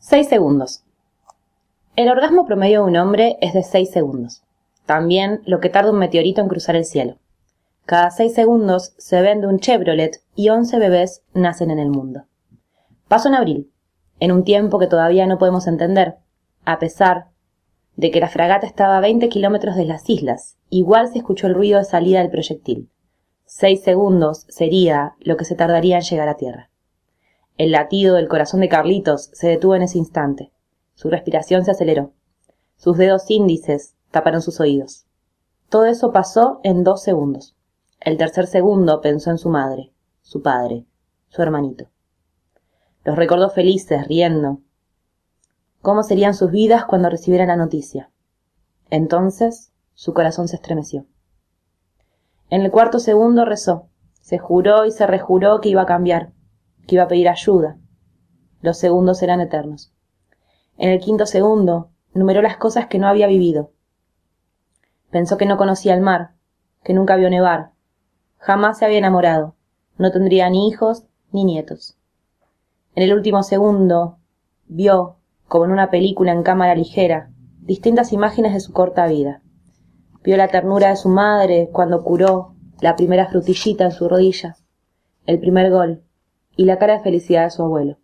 6 segundos. El orgasmo promedio de un hombre es de 6 segundos. También lo que tarda un meteorito en cruzar el cielo. Cada 6 segundos se vende un Chevrolet y 11 bebés nacen en el mundo. Paso en abril, en un tiempo que todavía no podemos entender, a pesar de que la fragata estaba a 20 kilómetros de las islas, igual se escuchó el ruido de salida del proyectil. Seis segundos sería lo que se tardaría en llegar a tierra. El latido del corazón de Carlitos se detuvo en ese instante. Su respiración se aceleró. Sus dedos índices taparon sus oídos. Todo eso pasó en dos segundos. El tercer segundo pensó en su madre, su padre, su hermanito. Los recordó felices, riendo. ¿Cómo serían sus vidas cuando recibieran la noticia? Entonces su corazón se estremeció. En el cuarto segundo rezó, se juró y se rejuró que iba a cambiar, que iba a pedir ayuda. Los segundos eran eternos. En el quinto segundo, numeró las cosas que no había vivido. Pensó que no conocía el mar, que nunca vio nevar, jamás se había enamorado, no tendría ni hijos ni nietos. En el último segundo, vio, como en una película en cámara ligera, distintas imágenes de su corta vida. Vio la ternura de su madre cuando curó la primera frutillita en su rodilla, el primer gol, y la cara de felicidad de su abuelo.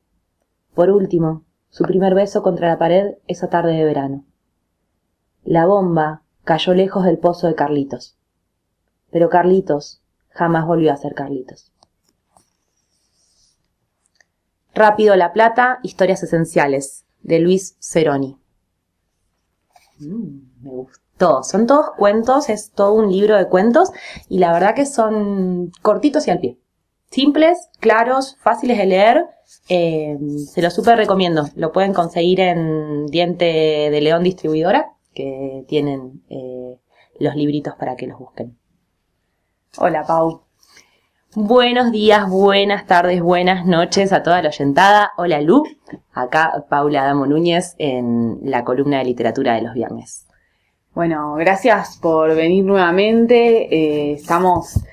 Por último, su primer beso contra la pared esa tarde de verano. La bomba cayó lejos del pozo de Carlitos. Pero Carlitos jamás volvió a ser Carlitos. Rápido la Plata, Historias Esenciales, de Luis Ceroni. Mm, me gustó. Son todos cuentos, es todo un libro de cuentos y la verdad que son cortitos y al pie simples, claros, fáciles de leer. Eh, se los súper recomiendo. Lo pueden conseguir en Diente de León Distribuidora, que tienen eh, los libritos para que los busquen. Hola, Pau. Buenos días, buenas tardes, buenas noches a toda la oyentada. Hola, Lu. Acá Paula Damo Núñez en la columna de literatura de los viernes. Bueno, gracias por venir nuevamente. Eh, estamos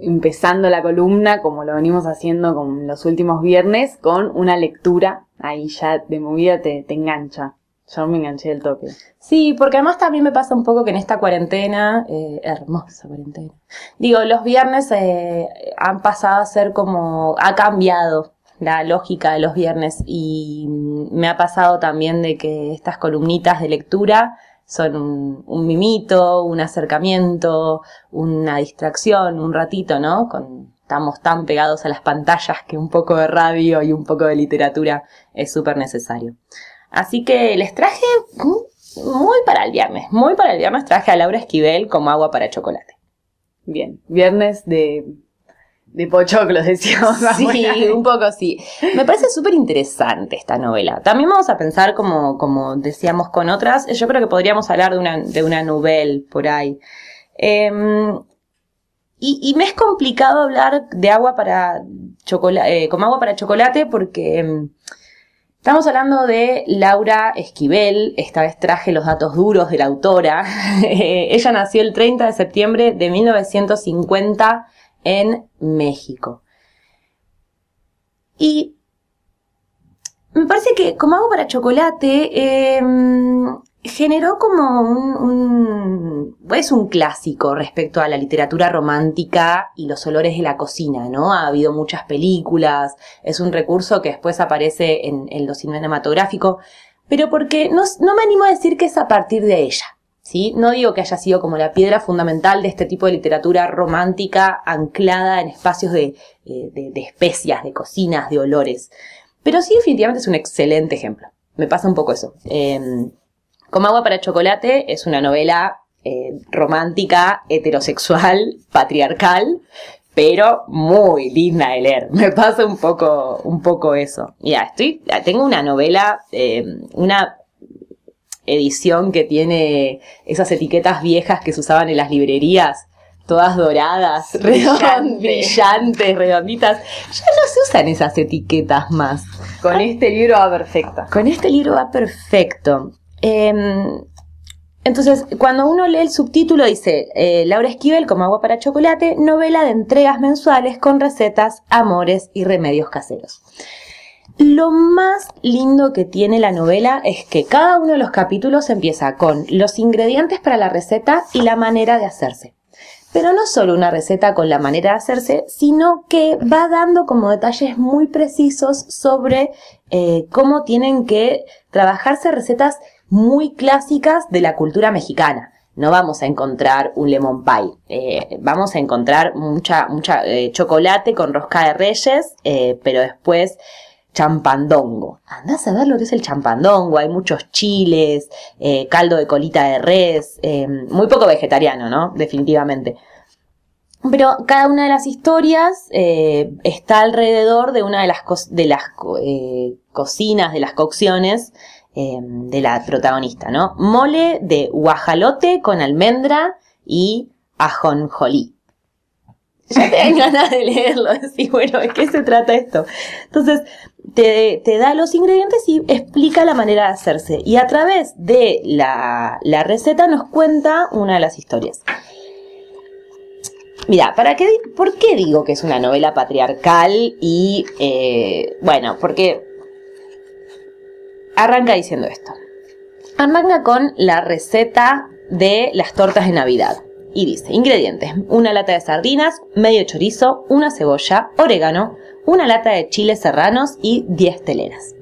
empezando la columna, como lo venimos haciendo con los últimos viernes, con una lectura. Ahí ya de movida te, te engancha. Yo me enganché del toque. Sí, porque además también me pasa un poco que en esta cuarentena, eh, hermosa cuarentena, digo, los viernes eh, han pasado a ser como, ha cambiado la lógica de los viernes y me ha pasado también de que estas columnitas de lectura son un, mimito, un acercamiento, una distracción, un ratito, ¿no? estamos tan pegados a las pantallas que un poco de radio y un poco de literatura es súper necesario. Así que les traje muy para el viernes, muy para el viernes traje a Laura Esquivel como agua para chocolate. Bien, viernes de de pochoclos, decíamos. Sí, un poco sí. Me parece súper interesante esta novela. También vamos a pensar, como, como decíamos con otras, yo creo que podríamos hablar de una, de una novela por ahí. Em, y, me es complicado hablar de agua para chocolate, eh, como agua para chocolate porque em, estamos hablando de Laura Esquivel. Esta vez traje los datos duros de la autora. Ella nació el 30 de septiembre de 1950 en México. Y me parece que como hago para chocolate, em, generó como un, es un clásico respecto a la literatura romántica y los olores de la cocina, ¿no? Ha habido muchas películas, es un recurso que después aparece en, en lo cinematográfico, pero porque no, no me animo a decir que es a partir de ella. ¿Sí? No digo que haya sido como la piedra fundamental de este tipo de literatura romántica anclada en espacios eh, de, de, especias, de cocinas, de olores, pero sí definitivamente es un excelente ejemplo. Me pasa un poco eso. Em, como agua para chocolate es una novela eh, romántica, heterosexual, patriarcal, pero muy linda de leer. Me pasa un poco, un poco eso. Ya, estoy, tengo una novela, em, una edición que tiene esas etiquetas viejas que se usaban en las librerías, todas doradas, brillantes, redonditas. Ya no se usan esas etiquetas más. Con este libro va perfecta. Con este libro va perfecto. Em, entonces, cuando uno lee el subtítulo, dice eh, Laura Esquivel como agua para chocolate, novela de entregas mensuales con recetas, amores y remedios caseros. Lo más lindo que tiene la novela es que cada uno de los capítulos empieza con los ingredientes para la receta y la manera de hacerse. Pero no solo una receta con la manera de hacerse, sino que va dando como detalles muy precisos sobre eh, cómo tienen que trabajarse recetas muy clásicas de la cultura mexicana no vamos a encontrar un lemon pie. Eh, vamos a encontrar mucha, mucha eh, chocolate con rosca de reyes, pero después champandongo. Andás a ver lo que es el champandongo, hay muchos chiles, eh, caldo de colita de res, eh, muy poco vegetariano, ¿no? Definitivamente. Pero cada una de las historias eh, está alrededor de una de las, de las cocinas, de las cocciones de la protagonista, ¿no? Mole de guajalote con almendra y ajonjolí ya te dan ganas de leerlo, decir, bueno, ¿de qué se trata esto? Entonces, te, da los ingredientes y explica la manera de hacerse. Y a través de la, receta nos cuenta una de las historias. Mira, ¿para qué, ¿por qué digo que es una novela patriarcal? Y, eh, bueno, porque arranca diciendo esto. Arranca con la receta de las tortas de Navidad y dice, ingredientes, una lata de sardinas, medio chorizo, una cebolla, orégano, una lata de chiles serranos y 10 teleras.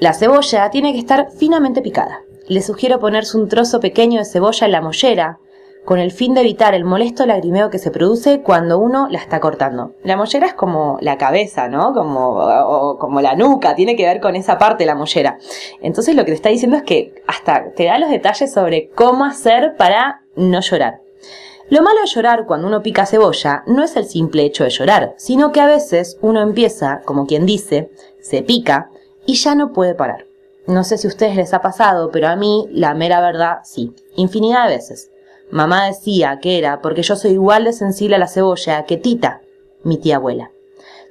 La cebolla tiene que estar finamente picada. Le sugiero ponerse un trozo pequeño de cebolla en la mollera, con el fin de evitar el molesto lagrimeo que se produce cuando uno la está cortando. La mollera es como la cabeza, ¿no? Como, como la nuca, tiene que ver con esa parte la mollera. Entonces lo que te está diciendo es que hasta te da los detalles sobre cómo hacer para no llorar. Lo malo de llorar cuando uno pica cebolla no es el simple hecho de llorar, sino que a veces uno empieza, como quien dice, se pica y ya no puede parar. No sé si a ustedes les ha pasado, pero a mí, la mera verdad, sí, infinidad de veces. Mamá decía que era porque yo soy igual de sensible a la cebolla que Tita, mi tía abuela.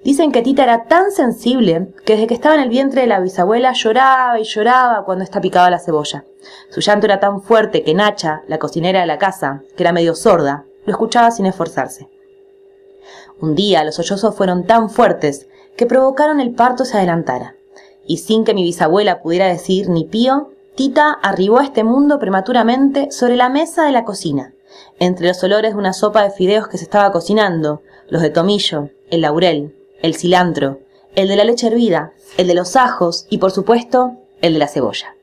Dicen que Tita era tan sensible que desde que estaba en el vientre de la bisabuela lloraba y lloraba cuando está picaba la cebolla. Su llanto era tan fuerte que Nacha, la cocinera de la casa, que era medio sorda, lo escuchaba sin esforzarse. Un día los sollozos fueron tan fuertes que provocaron el parto se adelantara, y sin que mi bisabuela pudiera decir ni pío, Tita arribó a este mundo prematuramente sobre la mesa de la cocina, entre los olores de una sopa de fideos que se estaba cocinando, los de tomillo, el laurel, el cilantro, el de la leche hervida, el de los ajos y por supuesto el de la cebolla.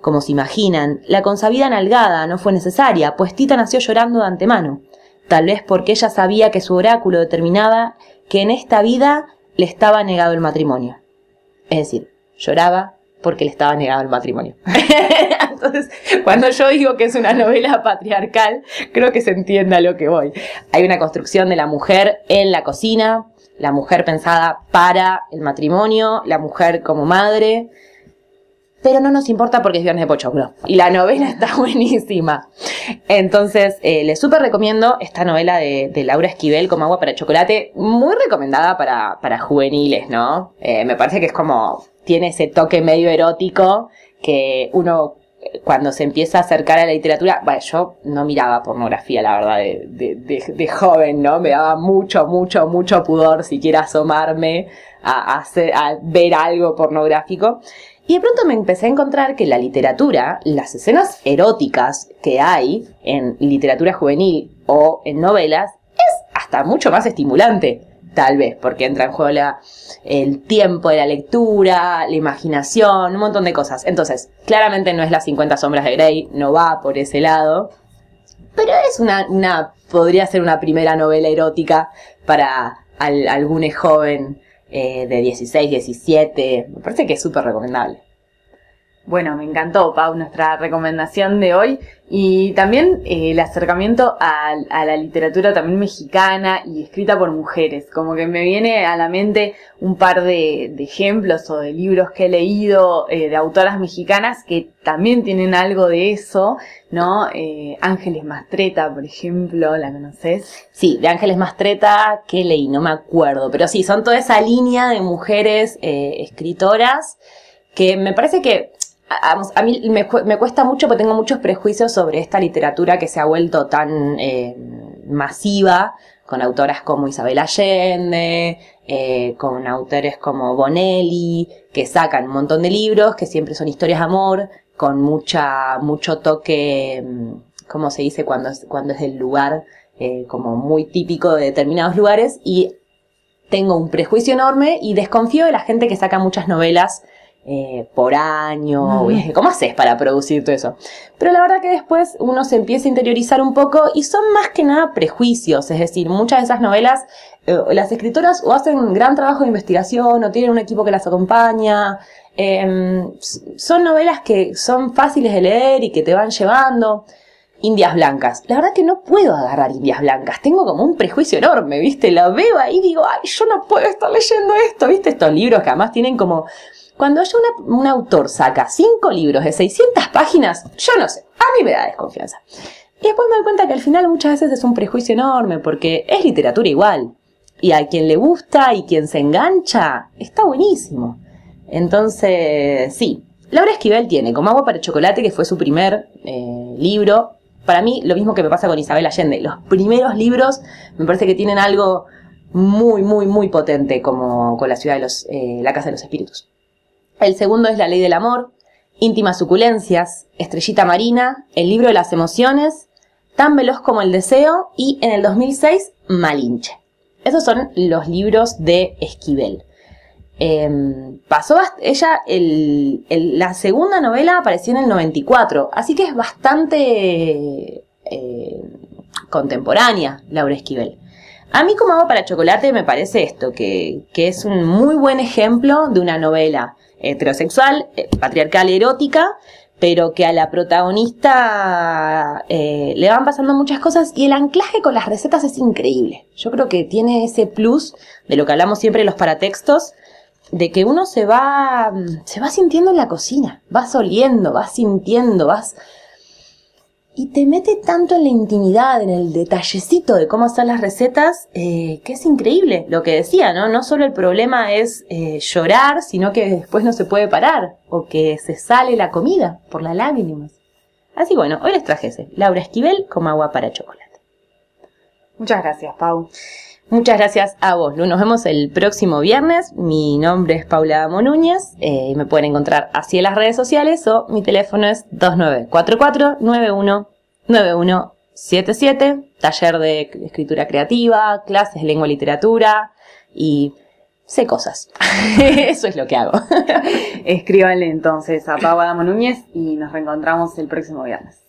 Como se imaginan, la consabida nalgada no fue necesaria, pues Tita nació llorando de antemano, tal vez porque ella sabía que su oráculo determinaba que en esta vida le estaba negado el matrimonio. Es decir, lloraba porque le estaba negado el matrimonio. Entonces, cuando yo digo que es una novela patriarcal, creo que se entienda lo que voy. Hay una construcción de la mujer en la cocina, la mujer pensada para el matrimonio, la mujer como madre, pero no nos importa porque es viernes de pochoclo. Y la novela está buenísima. Entonces, eh, les súper recomiendo esta novela de, Laura Esquivel como agua para chocolate, muy recomendada para, para juveniles, ¿no? Eh, me parece que es como, tiene ese toque medio erótico que uno cuando se empieza a acercar a la literatura, bueno, yo no miraba pornografía, la verdad, de, joven, ¿no? Me daba mucho, mucho, mucho pudor siquiera asomarme a, hacer, a ver algo pornográfico. Y de pronto me empecé a encontrar que la literatura, las escenas eróticas que hay en literatura juvenil o en novelas, es hasta mucho más estimulante tal vez, porque entra en juego el tiempo de la lectura, la imaginación, un montón de cosas. Entonces, claramente no es las 50 sombras de Grey, no va por ese lado, pero es una, una podría ser una primera novela erótica para algún joven eh, de 16, 17, me parece que es súper recomendable. Bueno, me encantó, Pau, nuestra recomendación de hoy y también eh, el acercamiento a, la literatura también mexicana y escrita por mujeres. Como que me viene a la mente un par de, ejemplos o de libros que he leído eh, de autoras mexicanas que también tienen algo de eso, ¿no? Eh, Ángeles Mastreta, por ejemplo, ¿la conoces? Sí, de Ángeles Mastreta, que leí? No me acuerdo, pero sí, son toda esa línea de mujeres escritoras que me parece que a, mí me, cuesta mucho porque tengo muchos prejuicios sobre esta literatura que se ha vuelto tan eh, masiva, con autoras como Isabel Allende, eh, con autores como Bonelli, que sacan un montón de libros, que siempre son historias de amor, con mucha, mucho toque, mm, ¿cómo se dice cuando es, cuando es del lugar? Eh, como muy típico de determinados lugares y tengo un prejuicio enorme y desconfío de la gente que saca muchas novelas eh, por año. ¿Cómo haces para producir todo eso? Pero la verdad que después uno se empieza a interiorizar un poco y son más que nada prejuicios. Es decir, muchas de esas novelas, eh, las escritoras o hacen un gran trabajo de investigación o tienen un equipo que las acompaña. Em, son novelas que son fáciles de leer y que te van llevando. Indias blancas. La verdad que no puedo agarrar indias blancas. Tengo como un prejuicio enorme, ¿viste? La veo ahí y digo, ay, yo no puedo estar leyendo esto, ¿viste? Estos libros que además tienen como cuando yo un autor saca cinco libros de 600 páginas, yo no sé, a mí me da desconfianza. Y después me doy cuenta que al final muchas veces es un prejuicio enorme, porque es literatura igual. Y a quien le gusta y quien se engancha, está buenísimo. Entonces, sí, Laura Esquivel tiene Como agua para chocolate, que fue su primer eh, libro. Para mí, lo mismo que me pasa con Isabel Allende. Los primeros libros me parece que tienen algo muy, muy, muy potente, como con la ciudad de los, eh, la Casa de los Espíritus. El segundo es La Ley del Amor, Íntimas Suculencias, Estrellita Marina, El Libro de las Emociones, Tan Veloz como el Deseo y en el 2006 Malinche. Esos son los libros de Esquivel. Em, pasó ella, la segunda novela apareció en el 94, así que es bastante eh, contemporánea Laura Esquivel. A mí como hago para chocolate me parece esto, que, que es un muy buen ejemplo de una novela heterosexual, eh, patriarcal, erótica, pero que a la protagonista eh, le van pasando muchas cosas y el anclaje con las recetas es increíble. Yo creo que tiene ese plus de lo que hablamos siempre en los paratextos, de que uno se va, se va sintiendo en la cocina, vas oliendo, vas sintiendo, vas y te mete tanto en la intimidad, en el detallecito de cómo hacer las recetas, eh, que es increíble lo que decía, ¿no? No solo el problema es eh, llorar, sino que después no se puede parar, o que se sale la comida por las lágrimas. Así bueno, hoy les traje ese, Laura Esquivel como agua para chocolate. Muchas gracias, Pau. Muchas gracias a vos, Nos vemos el próximo viernes. Mi nombre es Paula Monúñez eh, y me pueden encontrar así en las redes sociales o mi teléfono es 2944-919177. Taller de escritura creativa, clases de lengua y literatura y sé cosas. Eso es lo que hago. Escríbanle entonces a Paula Monúñez y nos reencontramos el próximo viernes.